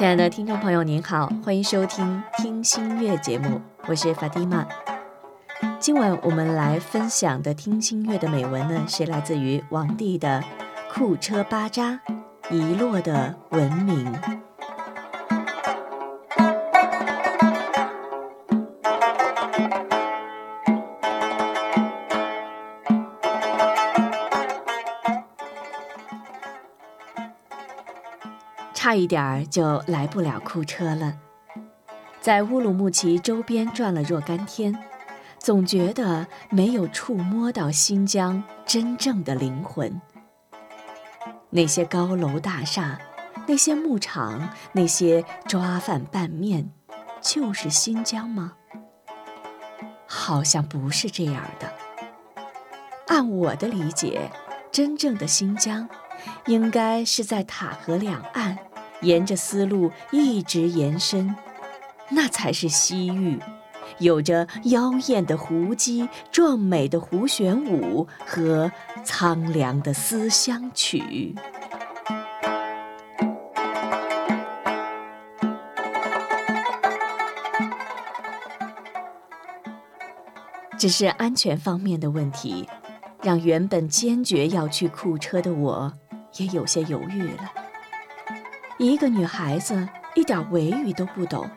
亲爱的听众朋友，您好，欢迎收听《听心乐》节目，我是法蒂玛。今晚我们来分享的听心乐的美文呢，是来自于王帝的《库车巴扎遗落的文明》。差一点儿就来不了库车了，在乌鲁木齐周边转了若干天，总觉得没有触摸到新疆真正的灵魂。那些高楼大厦，那些牧场，那些抓饭拌面，就是新疆吗？好像不是这样的。按我的理解，真正的新疆，应该是在塔河两岸。沿着丝路一直延伸，那才是西域，有着妖艳的胡姬、壮美的胡旋舞和苍凉的思乡曲。只是安全方面的问题，让原本坚决要去库车的我，也有些犹豫了。一个女孩子一点维语都不懂，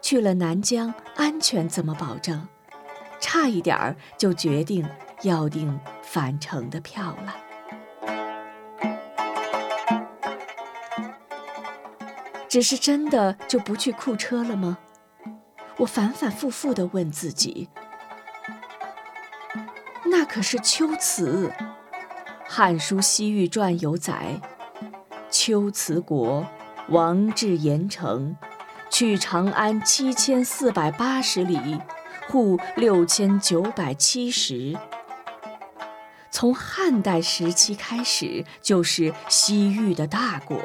去了南疆安全怎么保证？差一点儿就决定要订返程的票了。只是真的就不去库车了吗？我反反复复地问自己。那可是秋辞，《汉书西域传》有载：秋辞国。王至盐城，去长安七千四百八十里，户六千九百七十。从汉代时期开始，就是西域的大国。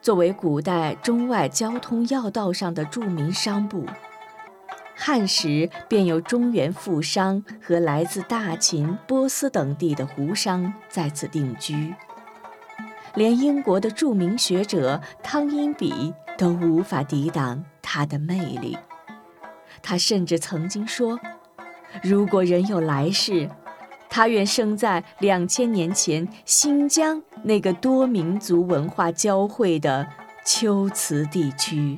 作为古代中外交通要道上的著名商埠。汉时便有中原富商和来自大秦、波斯等地的胡商在此定居，连英国的著名学者汤因比都无法抵挡它的魅力。他甚至曾经说：“如果人有来世，他愿生在两千年前新疆那个多民族文化交汇的秋瓷地区。”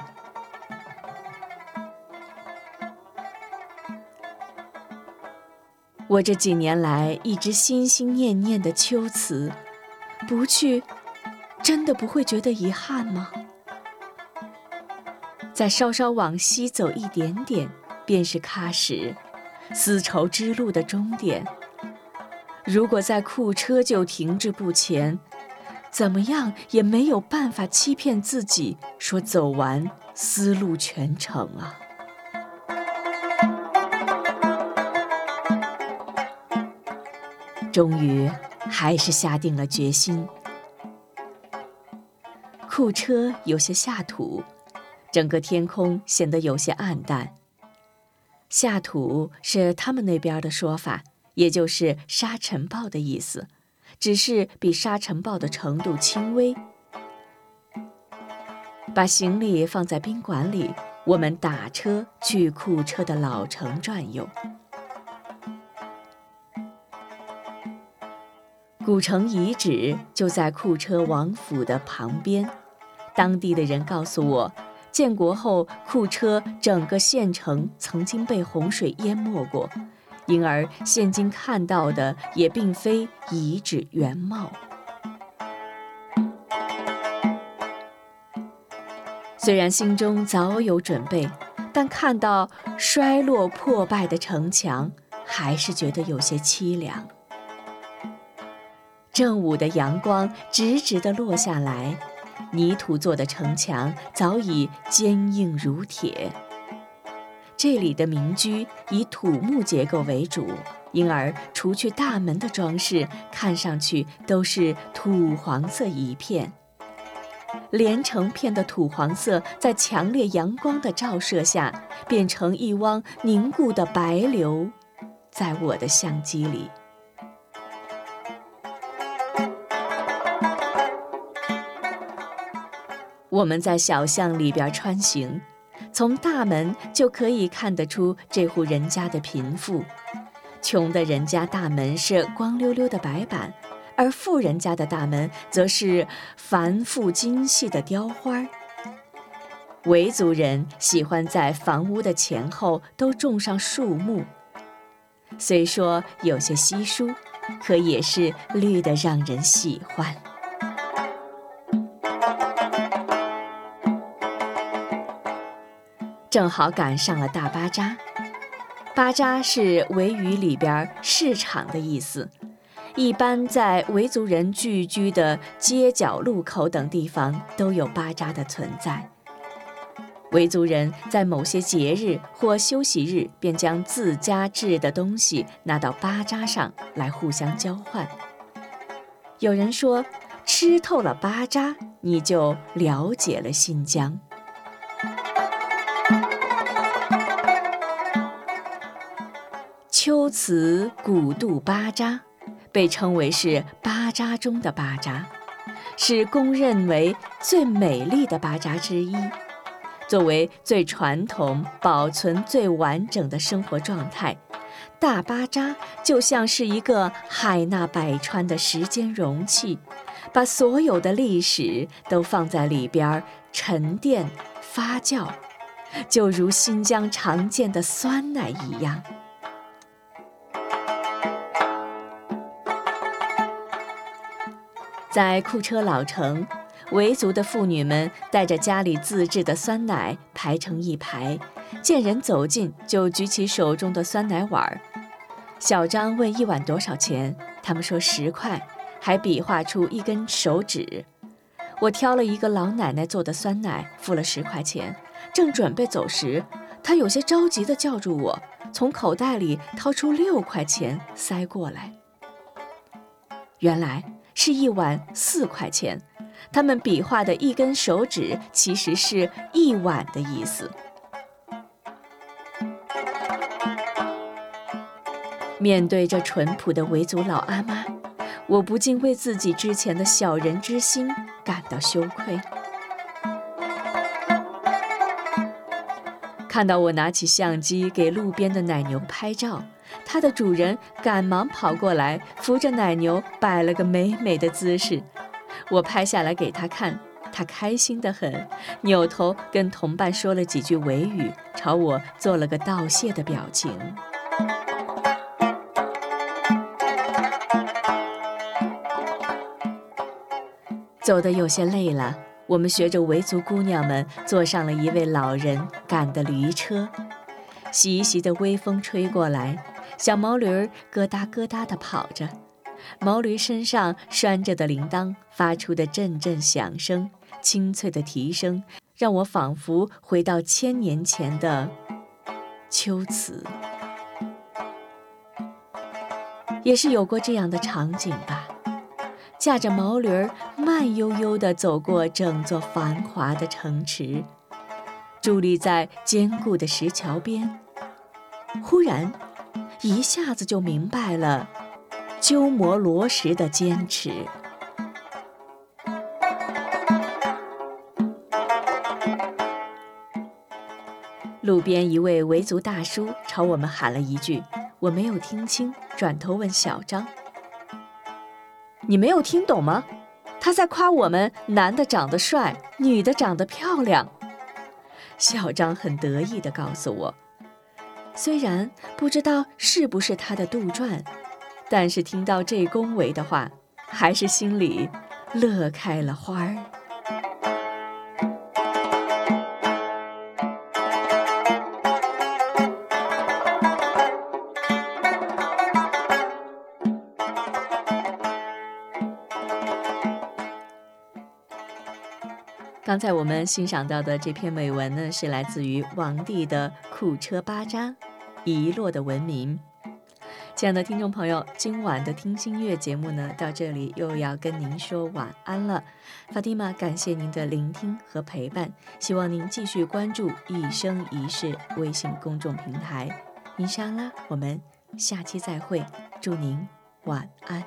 我这几年来一直心心念念的秋瓷，不去，真的不会觉得遗憾吗？再稍稍往西走一点点，便是喀什，丝绸之路的终点。如果在库车就停滞不前，怎么样也没有办法欺骗自己说走完丝路全程啊！终于，还是下定了决心。库车有些下土，整个天空显得有些暗淡。下土是他们那边的说法，也就是沙尘暴的意思，只是比沙尘暴的程度轻微。把行李放在宾馆里，我们打车去库车的老城转悠。古城遗址就在库车王府的旁边，当地的人告诉我，建国后库车整个县城曾经被洪水淹没过，因而现今看到的也并非遗址原貌。虽然心中早有准备，但看到衰落破败的城墙，还是觉得有些凄凉。正午的阳光直直地落下来，泥土做的城墙早已坚硬如铁。这里的民居以土木结构为主，因而除去大门的装饰，看上去都是土黄色一片。连成片的土黄色在强烈阳光的照射下，变成一汪凝固的白流，在我的相机里。我们在小巷里边穿行，从大门就可以看得出这户人家的贫富。穷的人家大门是光溜溜的白板，而富人家的大门则是繁复精细的雕花。维族人喜欢在房屋的前后都种上树木，虽说有些稀疏，可也是绿得让人喜欢。正好赶上了大巴扎，巴扎是维语里边市场的意思，一般在维族人聚居的街角、路口等地方都有巴扎的存在。维族人在某些节日或休息日，便将自家制的东西拿到巴扎上来互相交换。有人说，吃透了巴扎，你就了解了新疆。秋瓷古杜巴扎，被称为是巴扎中的巴扎，是公认为最美丽的巴扎之一。作为最传统、保存最完整的生活状态，大巴扎就像是一个海纳百川的时间容器，把所有的历史都放在里边沉淀发酵，就如新疆常见的酸奶一样。在库车老城，维族的妇女们带着家里自制的酸奶排成一排，见人走近就举起手中的酸奶碗儿。小张问一碗多少钱，他们说十块，还比划出一根手指。我挑了一个老奶奶做的酸奶，付了十块钱，正准备走时，她有些着急地叫住我，从口袋里掏出六块钱塞过来。原来。是一碗四块钱，他们比划的一根手指，其实是一碗的意思。面对这淳朴的维族老阿妈，我不禁为自己之前的小人之心感到羞愧。看到我拿起相机给路边的奶牛拍照。它的主人赶忙跑过来，扶着奶牛摆了个美美的姿势。我拍下来给他看，他开心得很，扭头跟同伴说了几句维语，朝我做了个道谢的表情。走得有些累了，我们学着维族姑娘们坐上了一位老人赶的驴车，习习的微风吹过来。小毛驴咯哒咯哒地跑着，毛驴身上拴着的铃铛发出的阵阵响声，清脆的啼声，让我仿佛回到千年前的秋瓷。也是有过这样的场景吧，驾着毛驴儿慢悠悠地走过整座繁华的城池，伫立在坚固的石桥边，忽然。一下子就明白了鸠摩罗什的坚持。路边一位维族大叔朝我们喊了一句，我没有听清，转头问小张：“你没有听懂吗？他在夸我们男的长得帅，女的长得漂亮。”小张很得意地告诉我。虽然不知道是不是他的杜撰，但是听到这恭维的话，还是心里乐开了花儿。刚才我们欣赏到的这篇美文呢，是来自于王帝的库车巴扎，遗落的文明。亲爱的听众朋友，今晚的听心乐节目呢，到这里又要跟您说晚安了。法蒂玛，感谢您的聆听和陪伴，希望您继续关注一生一世微信公众平台。伊莎拉，我们下期再会，祝您晚安。